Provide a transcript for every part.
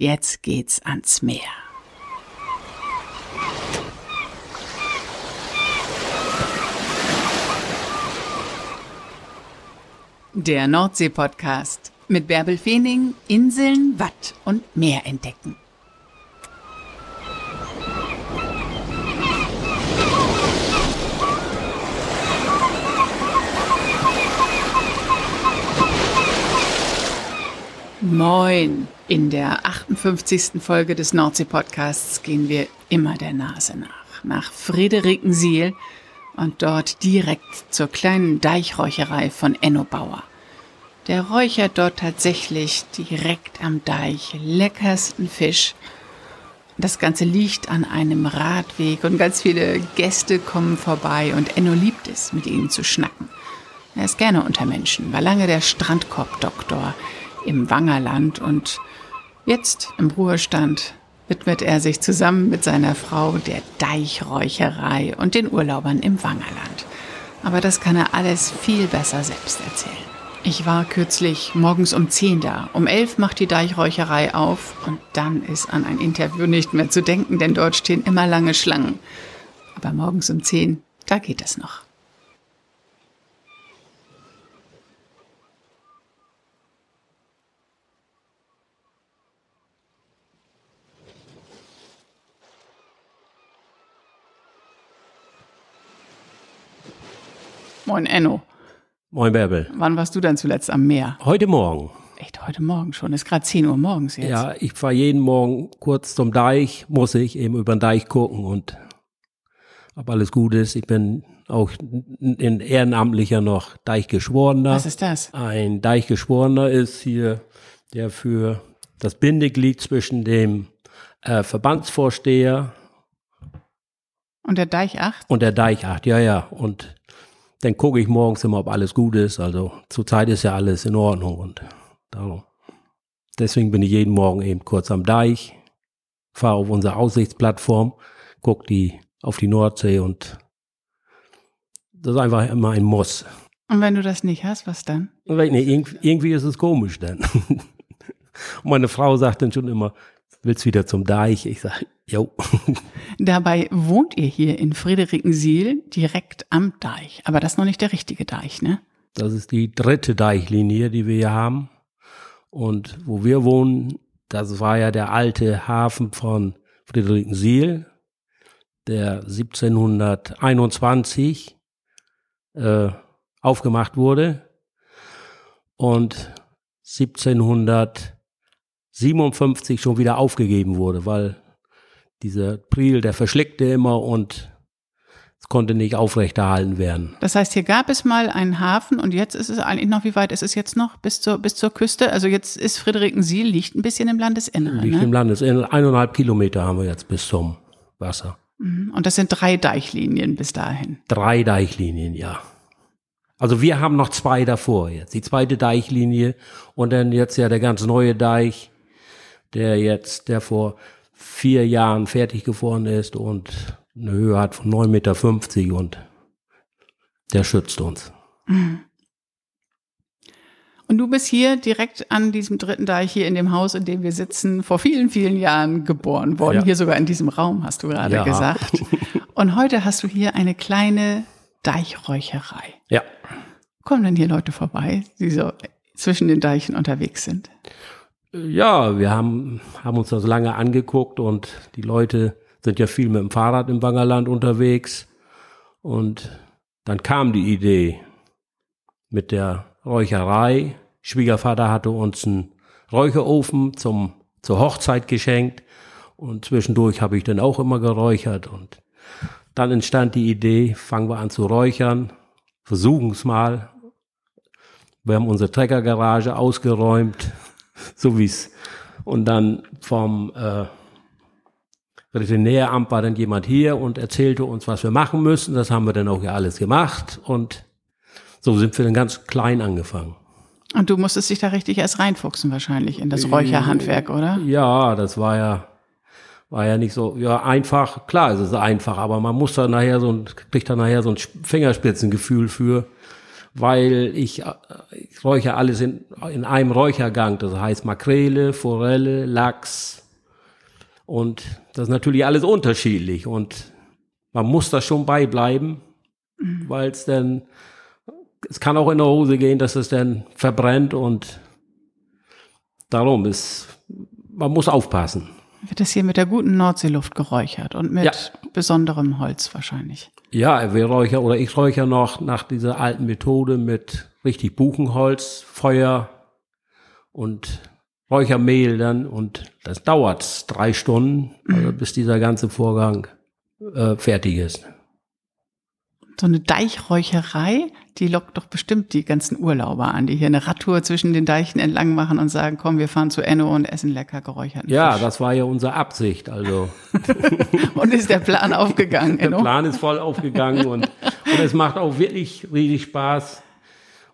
Jetzt geht's ans Meer. Der Nordsee-Podcast mit Bärbel Feening, Inseln, Watt und Meer entdecken. Moin! In der 58. Folge des Nordsee-Podcasts gehen wir immer der Nase nach. Nach Friederikensiel und dort direkt zur kleinen Deichräucherei von Enno Bauer. Der räuchert dort tatsächlich direkt am Deich leckersten Fisch. Das Ganze liegt an einem Radweg und ganz viele Gäste kommen vorbei und Enno liebt es, mit ihnen zu schnacken. Er ist gerne unter Menschen, war lange der Strandkorbdoktor im Wangerland und jetzt im Ruhestand widmet er sich zusammen mit seiner Frau der Deichräucherei und den Urlaubern im Wangerland. Aber das kann er alles viel besser selbst erzählen. Ich war kürzlich morgens um 10 da. Um 11 macht die Deichräucherei auf und dann ist an ein Interview nicht mehr zu denken, denn dort stehen immer lange Schlangen. Aber morgens um 10, da geht es noch. Moin Enno. Moin Bärbel. Wann warst du denn zuletzt am Meer? Heute Morgen. Echt heute Morgen schon? Ist gerade 10 Uhr morgens jetzt. Ja, ich fahre jeden Morgen kurz zum Deich, muss ich eben über den Deich gucken und ob alles gut ist. Ich bin auch ein Ehrenamtlicher noch Deichgeschworener. Was ist das? Ein Deichgeschworener ist hier, der für das Bindeglied zwischen dem äh, Verbandsvorsteher und der Deichacht? Und der Deichacht, ja, ja. Und dann gucke ich morgens immer, ob alles gut ist. Also zurzeit ist ja alles in Ordnung und darum. Deswegen bin ich jeden Morgen eben kurz am Deich, fahre auf unsere Aussichtsplattform, gucke die auf die Nordsee und das ist einfach immer ein Muss. Und wenn du das nicht hast, was dann? Nee, irgendwie ist es komisch dann. Und meine Frau sagt dann schon immer, willst wieder zum Deich? Ich sage, jo. Dabei wohnt ihr hier in Friederikensiel direkt am Deich. Aber das ist noch nicht der richtige Deich, ne? Das ist die dritte Deichlinie, die wir hier haben. Und wo wir wohnen, das war ja der alte Hafen von Friederikensiel, der 1721 äh, aufgemacht wurde. Und 1700 57 schon wieder aufgegeben wurde, weil dieser Priel, der verschlickte immer und es konnte nicht aufrechterhalten werden. Das heißt, hier gab es mal einen Hafen und jetzt ist es eigentlich noch, wie weit ist es jetzt noch bis zur, bis zur Küste? Also jetzt ist Friederikensiel, liegt ein bisschen im Landesinneren. Liegt ne? im Landesinneren. Eineinhalb Kilometer haben wir jetzt bis zum Wasser. Mhm. Und das sind drei Deichlinien bis dahin. Drei Deichlinien, ja. Also wir haben noch zwei davor jetzt. Die zweite Deichlinie und dann jetzt ja der ganz neue Deich der jetzt, der vor vier Jahren fertig geworden ist und eine Höhe hat von 9,50 Meter und der schützt uns. Und du bist hier direkt an diesem dritten Deich hier in dem Haus, in dem wir sitzen, vor vielen, vielen Jahren geboren worden. Ja. Hier sogar in diesem Raum, hast du gerade ja. gesagt. Und heute hast du hier eine kleine Deichräucherei. Ja. Kommen denn hier Leute vorbei, die so zwischen den Deichen unterwegs sind? Ja, wir haben, haben uns das lange angeguckt und die Leute sind ja viel mit dem Fahrrad im Wangerland unterwegs. Und dann kam die Idee mit der Räucherei. Schwiegervater hatte uns einen Räucherofen zum, zur Hochzeit geschenkt und zwischendurch habe ich dann auch immer geräuchert und dann entstand die Idee, fangen wir an zu räuchern, versuchen es mal. Wir haben unsere Treckergarage ausgeräumt, so wie es. Und dann vom äh, Veterinäramt war dann jemand hier und erzählte uns, was wir machen müssen. Das haben wir dann auch ja alles gemacht und so sind wir dann ganz klein angefangen. Und du musstest dich da richtig erst reinfuchsen wahrscheinlich in das Räucherhandwerk, oder? Ja, das war ja war ja nicht so ja einfach. Klar, es ist einfach, aber man muss da nachher so ein kriegt da nachher so ein Fingerspitzengefühl für weil ich, äh, ich räuchere alles in, in einem Räuchergang. Das heißt Makrele, Forelle, Lachs. Und das ist natürlich alles unterschiedlich. Und man muss da schon beibleiben, mhm. weil es dann, es kann auch in der Hose gehen, dass es dann verbrennt und darum ist, man muss aufpassen. Wird das hier mit der guten Nordseeluft geräuchert und mit ja. Besonderem Holz wahrscheinlich? Ja, wir räuchern oder ich räuchere noch nach dieser alten Methode mit richtig Buchenholz, Feuer und Räuchermehl dann und das dauert drei Stunden, also bis dieser ganze Vorgang äh, fertig ist. So eine Deichräucherei, die lockt doch bestimmt die ganzen Urlauber an, die hier eine Radtour zwischen den Deichen entlang machen und sagen, komm, wir fahren zu Enno und essen lecker geräucherten Ja, Fisch. das war ja unsere Absicht, also. und ist der Plan aufgegangen, Enno? Der Plan ist voll aufgegangen und, und es macht auch wirklich riesig Spaß.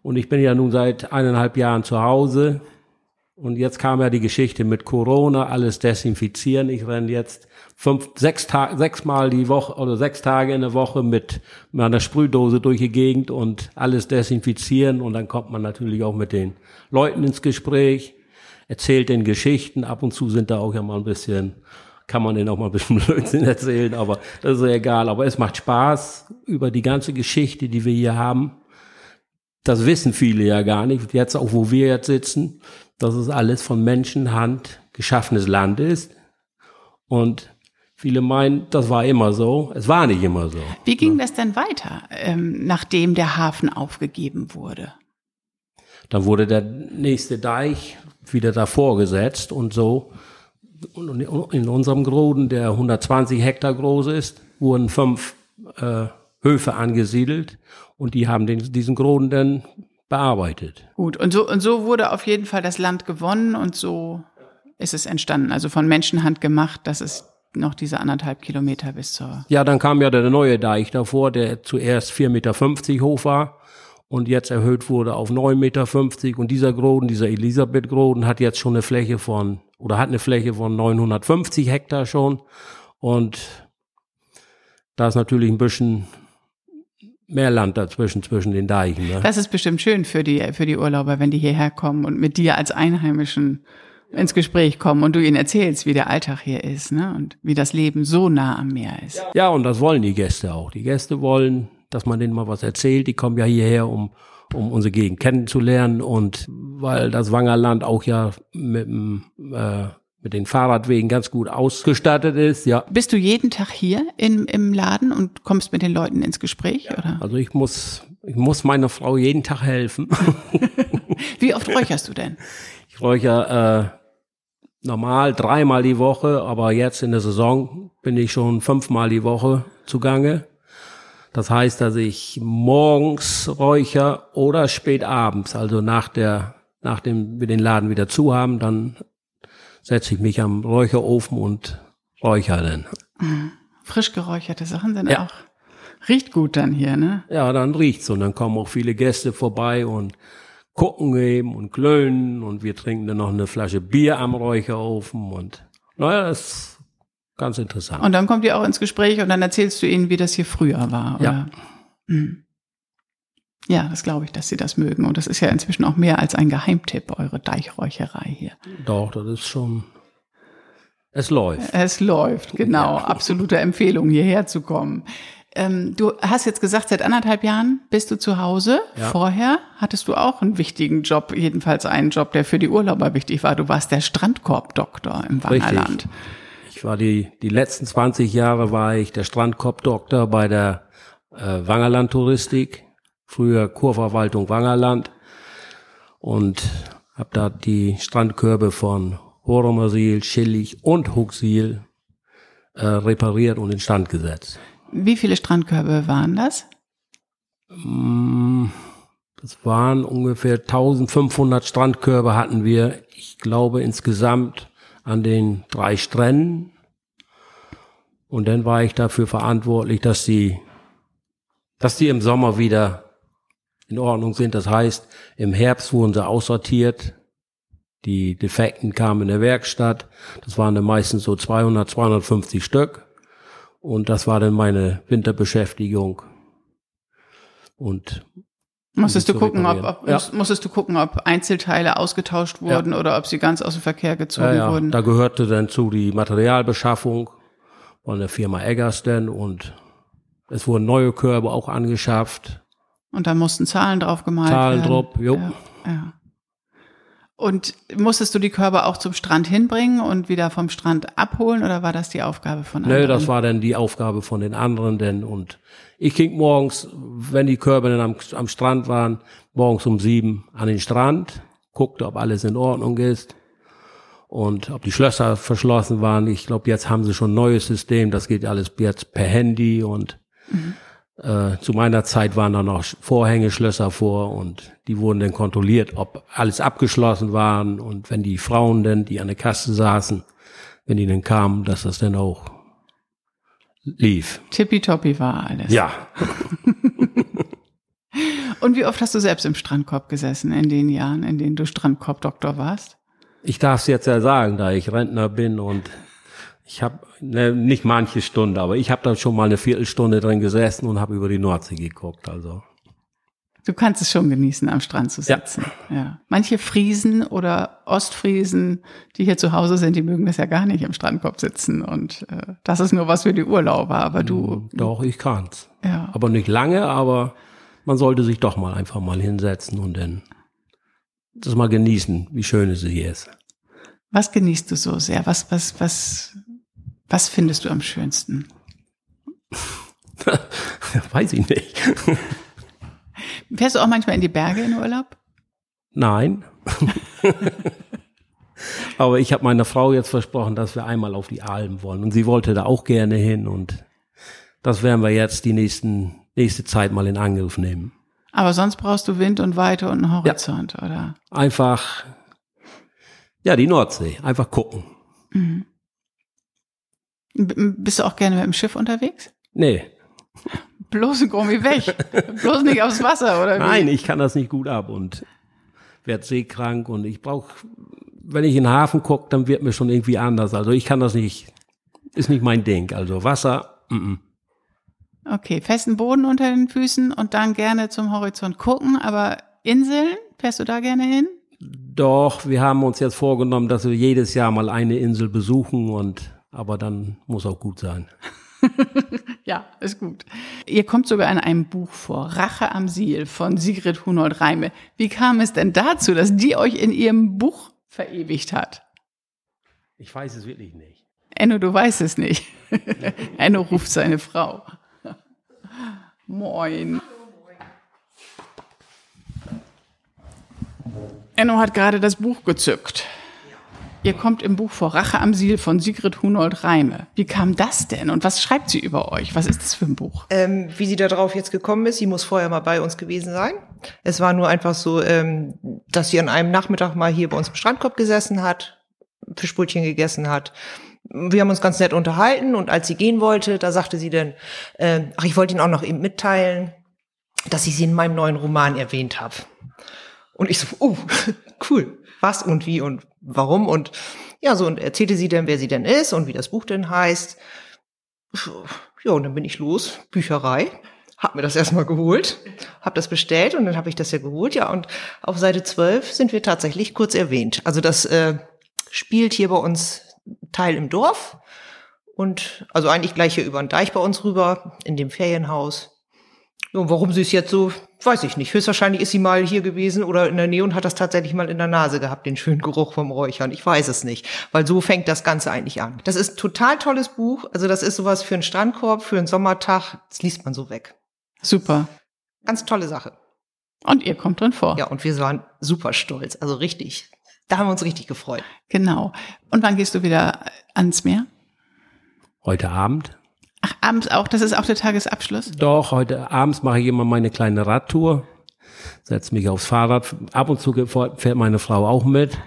Und ich bin ja nun seit eineinhalb Jahren zu Hause. Und jetzt kam ja die Geschichte mit Corona, alles desinfizieren. Ich renne jetzt fünf, sechs Tage, sechsmal die Woche oder sechs Tage in der Woche mit meiner Sprühdose durch die Gegend und alles desinfizieren und dann kommt man natürlich auch mit den Leuten ins Gespräch, erzählt den Geschichten. Ab und zu sind da auch ja mal ein bisschen, kann man denen auch mal ein bisschen Blödsinn erzählen, aber das ist egal. Aber es macht Spaß über die ganze Geschichte, die wir hier haben. Das wissen viele ja gar nicht. Jetzt auch, wo wir jetzt sitzen, dass es alles von Menschenhand geschaffenes Land ist. Und Viele meinen, das war immer so. Es war nicht immer so. Wie ging ja. das denn weiter, ähm, nachdem der Hafen aufgegeben wurde? Dann wurde der nächste Deich wieder davor gesetzt und so. In unserem Groden, der 120 Hektar groß ist, wurden fünf äh, Höfe angesiedelt und die haben den, diesen Groden dann bearbeitet. Gut, und so, und so wurde auf jeden Fall das Land gewonnen und so ist es entstanden. Also von Menschenhand gemacht, dass es noch diese anderthalb Kilometer bis zur. Ja, dann kam ja der neue Deich davor, der zuerst 4,50 Meter hoch war und jetzt erhöht wurde auf 9,50 Meter. Und dieser Groden, dieser Elisabeth-Groden, hat jetzt schon eine Fläche von, oder hat eine Fläche von 950 Hektar schon. Und da ist natürlich ein bisschen mehr Land dazwischen, zwischen den Deichen. Ne? Das ist bestimmt schön für die, für die Urlauber, wenn die hierher kommen und mit dir als Einheimischen ins Gespräch kommen und du ihnen erzählst, wie der Alltag hier ist ne? und wie das Leben so nah am Meer ist. Ja, und das wollen die Gäste auch. Die Gäste wollen, dass man denen mal was erzählt. Die kommen ja hierher, um, um unsere Gegend kennenzulernen und weil das Wangerland auch ja mit, äh, mit den Fahrradwegen ganz gut ausgestattet ist, ja. Bist du jeden Tag hier im, im Laden und kommst mit den Leuten ins Gespräch, ja, oder? Also ich muss, ich muss meiner Frau jeden Tag helfen. wie oft räucherst du denn? Ich räuchere äh, normal dreimal die Woche, aber jetzt in der Saison bin ich schon fünfmal die Woche zugange. Das heißt, dass ich morgens räucher oder spät abends, also nach der, nachdem wir den Laden wieder zu haben, dann setze ich mich am Räucherofen und räuchere dann. Mhm. Frisch geräucherte Sachen sind ja. auch, riecht gut dann hier, ne? Ja, dann riecht's und dann kommen auch viele Gäste vorbei und gucken eben und klönen und wir trinken dann noch eine Flasche Bier am Räucherofen und naja, das ist ganz interessant. Und dann kommt ihr auch ins Gespräch und dann erzählst du ihnen, wie das hier früher war, oder? Ja. Mhm. Ja, das glaube ich, dass sie das mögen. Und das ist ja inzwischen auch mehr als ein Geheimtipp, eure Deichräucherei hier. Doch, das ist schon. Es läuft. Es läuft, genau. Ja. Absolute Empfehlung, hierher zu kommen. Ähm, du hast jetzt gesagt, seit anderthalb Jahren bist du zu Hause. Ja. Vorher hattest du auch einen wichtigen Job, jedenfalls einen Job, der für die Urlauber wichtig war. Du warst der Strandkorbdoktor im Wangerland. Richtig. Ich war die, die letzten 20 Jahre war ich der Strandkorbdoktor bei der äh, Wangerland Touristik, früher Kurverwaltung Wangerland und habe da die Strandkörbe von Horomersil, Schillig und Huxil äh, repariert und instand gesetzt. Wie viele Strandkörbe waren das? Mm, das waren ungefähr 1500 Strandkörbe hatten wir, ich glaube insgesamt an den drei Stränden. Und dann war ich dafür verantwortlich, dass die, dass die im Sommer wieder in Ordnung sind. Das heißt, im Herbst wurden sie aussortiert. Die Defekten kamen in der Werkstatt. Das waren dann meistens so 200, 250 Stück. Und das war dann meine Winterbeschäftigung. Und Musstest du gucken, ob, ob ja. musstest du gucken, ob Einzelteile ausgetauscht wurden oder ob sie ganz aus dem Verkehr gezogen Ja, ja, wurden? da gehörte dann zu die Materialbeschaffung von der Firma Eggersten und es wurden neue Körbe auch angeschafft. Und da mussten Zahlen drauf gemalt Zahlen werden. drauf, jo. Ja, ja. Und musstest du die Körbe auch zum Strand hinbringen und wieder vom Strand abholen oder war das die Aufgabe von anderen? Nee, das war dann die Aufgabe von den anderen denn und ich ging morgens, wenn die Körbe dann am, am Strand waren, morgens um sieben an den Strand, guckte, ob alles in Ordnung ist und ob die Schlösser verschlossen waren. Ich glaube, jetzt haben sie schon ein neues System, das geht alles jetzt per Handy und äh, zu meiner Zeit waren da noch Vorhängeschlösser vor und die wurden dann kontrolliert, ob alles abgeschlossen waren und wenn die Frauen denn, die an der Kasse saßen, wenn die dann kamen, dass das dann auch lief. Tippitoppi war alles. Ja, Und wie oft hast du selbst im Strandkorb gesessen in den Jahren, in denen du Strandkorbdoktor warst? ich darf es jetzt ja sagen, da ich Rentner bin und ich habe ne, nicht manche Stunde, aber ich habe da schon mal eine Viertelstunde drin gesessen und habe über die Nordsee geguckt. Also Du kannst es schon genießen, am Strand zu Ja. sitzen. Ja. Manche Friesen oder Ostfriesen, die hier zu Hause sind, die mögen das ja gar nicht im Strandkorb sitzen. Und äh, das ist nur was für die Urlauber. Aber du, doch, ich kann's. ja. Aber nicht lange, aber man sollte sich doch mal einfach mal hinsetzen und dann das mal genießen, wie schön es hier ist. Was genießt du so sehr? Was, was, was, was findest du am schönsten? Weiß ich nicht. Fährst du auch manchmal in die Berge in Urlaub? Nein. Aber ich habe meiner Frau jetzt versprochen, dass wir einmal auf die Alm wollen. Und sie wollte da auch gerne hin. Und das werden wir jetzt die nächsten, nächste Zeit mal in Angriff nehmen. Aber sonst brauchst du Wind und Weite und einen Horizont, oder? Einfach, ja, die Nordsee. Einfach gucken. B bist du auch gerne mit dem Schiff unterwegs? Nee, Bloß ein Gummi weg. Bloß nicht aufs Wasser, oder wie? nein, ich kann das nicht gut ab und werd seekrank. Und ich brauche, wenn ich in den Hafen gucke, dann wird mir schon irgendwie anders. Also ich kann das nicht, ist nicht mein Ding. Also Wasser, mm -mm. Okay, festen Boden unter den Füßen und dann gerne zum Horizont gucken, aber Inseln, fährst du da gerne hin? Doch, wir haben uns jetzt vorgenommen, dass wir jedes Jahr mal eine Insel besuchen und aber dann muss auch gut sein. Ja, ist gut. Ihr kommt sogar in einem Buch vor, Rache am Siel von Sigrid Hunold Reime. Wie kam es denn dazu, dass die euch in ihrem Buch verewigt hat? Ich weiß es wirklich nicht. Enno, du weißt es nicht. Enno ruft seine Frau. Moin. Enno hat gerade das Buch gezückt. Ihr kommt im Buch vor Rache am Siel von Sigrid Hunold Reime. Wie kam das denn und was schreibt sie über euch? Was ist das für ein Buch? Ähm, wie sie da drauf jetzt gekommen ist, sie muss vorher mal bei uns gewesen sein. Es war nur einfach so, ähm, dass sie an einem Nachmittag mal hier bei uns im Strandkorb gesessen hat, Fischbrötchen gegessen hat. Wir haben uns ganz nett unterhalten und als sie gehen wollte, da sagte sie dann, äh, ach, ich wollte Ihnen auch noch eben mitteilen, dass ich sie in meinem neuen Roman erwähnt habe. Und ich so, oh, cool. Was und wie und warum und ja, so und erzählte sie dann, wer sie denn ist und wie das Buch denn heißt. Ja, und dann bin ich los, Bücherei, hab mir das erstmal geholt, hab das bestellt und dann habe ich das ja geholt, ja, und auf Seite 12 sind wir tatsächlich kurz erwähnt. Also das äh, spielt hier bei uns Teil im Dorf und also eigentlich gleich hier über den Deich bei uns rüber, in dem Ferienhaus. Und warum sie es jetzt so, weiß ich nicht. Höchstwahrscheinlich ist sie mal hier gewesen oder in der Nähe und hat das tatsächlich mal in der Nase gehabt, den schönen Geruch vom Räuchern. Ich weiß es nicht, weil so fängt das Ganze eigentlich an. Das ist ein total tolles Buch. Also das ist sowas für einen Strandkorb, für einen Sommertag. Das liest man so weg. Super. Ganz tolle Sache. Und ihr kommt drin vor. Ja, und wir waren super stolz. Also richtig. Da haben wir uns richtig gefreut. Genau. Und wann gehst du wieder ans Meer? Heute Abend? Ach, abends auch, das ist auch der Tagesabschluss? Doch, heute abends mache ich immer meine kleine Radtour, setze mich aufs Fahrrad. Ab und zu fährt meine Frau auch mit.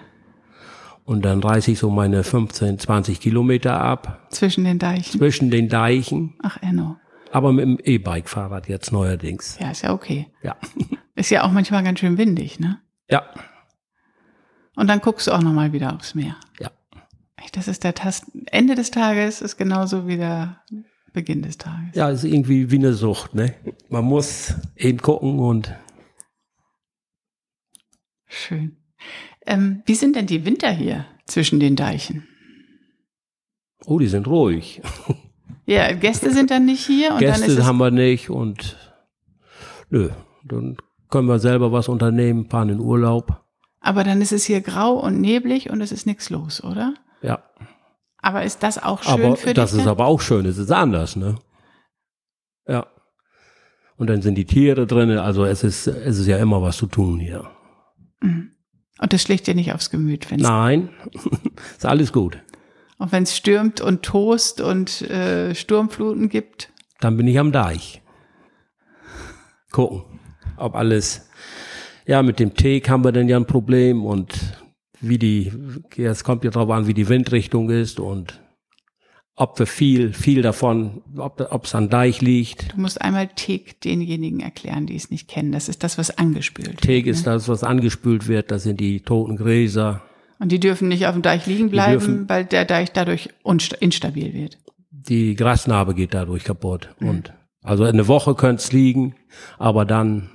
Und dann reiße ich so meine 15, 20 Kilometer ab Zwischen den Deichen? zwischen den Deichen, Ach, Enno. aber mit dem E-Bike-Fahrrad jetzt neuerdings. Ja, ist ja okay. Ja. Ist ja auch manchmal ganz schön windig, ne? Ja, Und dann guckst du auch nochmal wieder aufs Meer. ja. Das ist der Tast Ende des Tages ist genauso wie der Beginn des Tages. Ja, ist irgendwie wie eine Sucht, ne? Man muss eben gucken und Schön. Ähm, wie sind denn die Winter hier zwischen den Deichen? Oh, die sind ruhig. Ja, Gäste sind dann nicht hier und Gäste dann ist haben wir nicht und nö, dann können wir selber was unternehmen, fahren in Urlaub. Aber dann ist es hier grau und neblig und es ist nichts los, oder? Ja, Aber ist das auch schön aber für das dich? ist denn? aber auch schön, es ist anders, ne? Ja. Und dann sind die Tiere drin, also es ist, es ist ja immer was zu tun hier. Mhm. Und das schlägt dir nicht aufs Gemüt, wenn Nein, ist alles gut. auch wenn es stürmt und tost und äh, Sturmfluten gibt. Dann bin ich am Deich. Gucken, ob alles, ja, mit dem Teak haben wir dann ja ein Problem und wie die, es kommt ja drauf an, wie die Windrichtung ist und ob wir viel, viel davon, ob es an Deich liegt. Du musst einmal Teak denjenigen erklären, die es nicht kennen. Das ist das, was angespült Teak wird. ist das, was angespült wird, das sind die toten Gräser. Und die dürfen nicht auf dem Deich liegen bleiben, dürfen- weil der Deich dadurch instabil wird. Die Grasnarbe geht dadurch kaputt. Und also eine Woche könnte es liegen, aber dann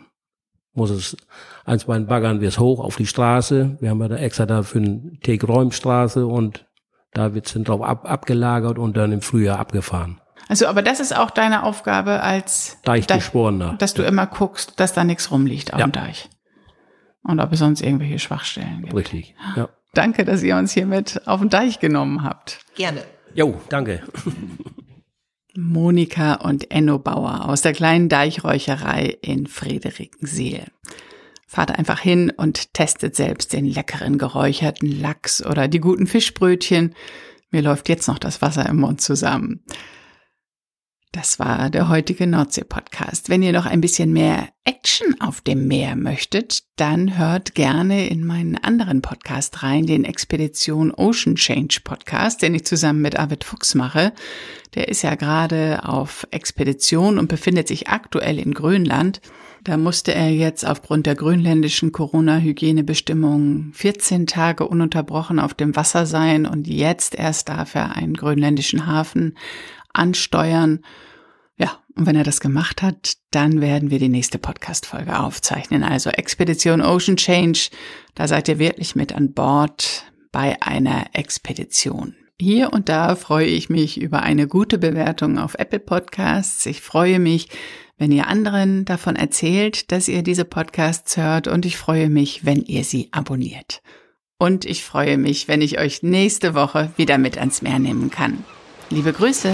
muss es eins bei den Baggern wir es hoch auf die Straße. Wir haben ja da extra dafür eine Teak-Räumstraße und da wird es dann drauf ab, abgelagert und dann im Frühjahr abgefahren. Also, aber das ist auch deine Aufgabe als Deichbeschworener. dass du immer guckst, dass da nichts rumliegt auf Ja. dem Deich. Und ob es sonst irgendwelche Schwachstellen gibt. Richtig. Ja. Danke, dass ihr uns hier mit auf den Deich genommen habt. Gerne. Jo, danke. Monika und Enno Bauer aus der kleinen Deichräucherei in Friederikenseel. Fahrt einfach hin und testet selbst den leckeren geräucherten Lachs oder die guten Fischbrötchen. Mir läuft jetzt noch das Wasser im Mund zusammen. Das war der heutige Nordsee-Podcast. Wenn ihr noch ein bisschen mehr Action auf dem Meer möchtet, dann hört gerne in meinen anderen Podcast rein, den Expedition Ocean Change Podcast, den ich zusammen mit Arvid Fuchs mache. Der ist ja gerade auf Expedition und befindet sich aktuell in Grönland. Da musste er jetzt aufgrund der grönländischen Corona-Hygienebestimmungen 14 Tage ununterbrochen auf dem Wasser sein und jetzt erst darf er einen grönländischen Hafen ansteuern. Ja, und wenn er das gemacht hat, dann werden wir die nächste Podcast-Folge aufzeichnen. Also Expedition Ocean Change, da seid ihr wirklich mit an Bord bei einer Expedition. Hier und da freue ich mich über eine gute Bewertung auf Apple Podcasts. Ich freue mich, wenn ihr anderen davon erzählt, dass ihr diese Podcasts hört und ich freue mich, wenn ihr sie abonniert. Und ich freue mich, wenn ich euch nächste Woche wieder mit ans Meer nehmen kann. Liebe Grüße!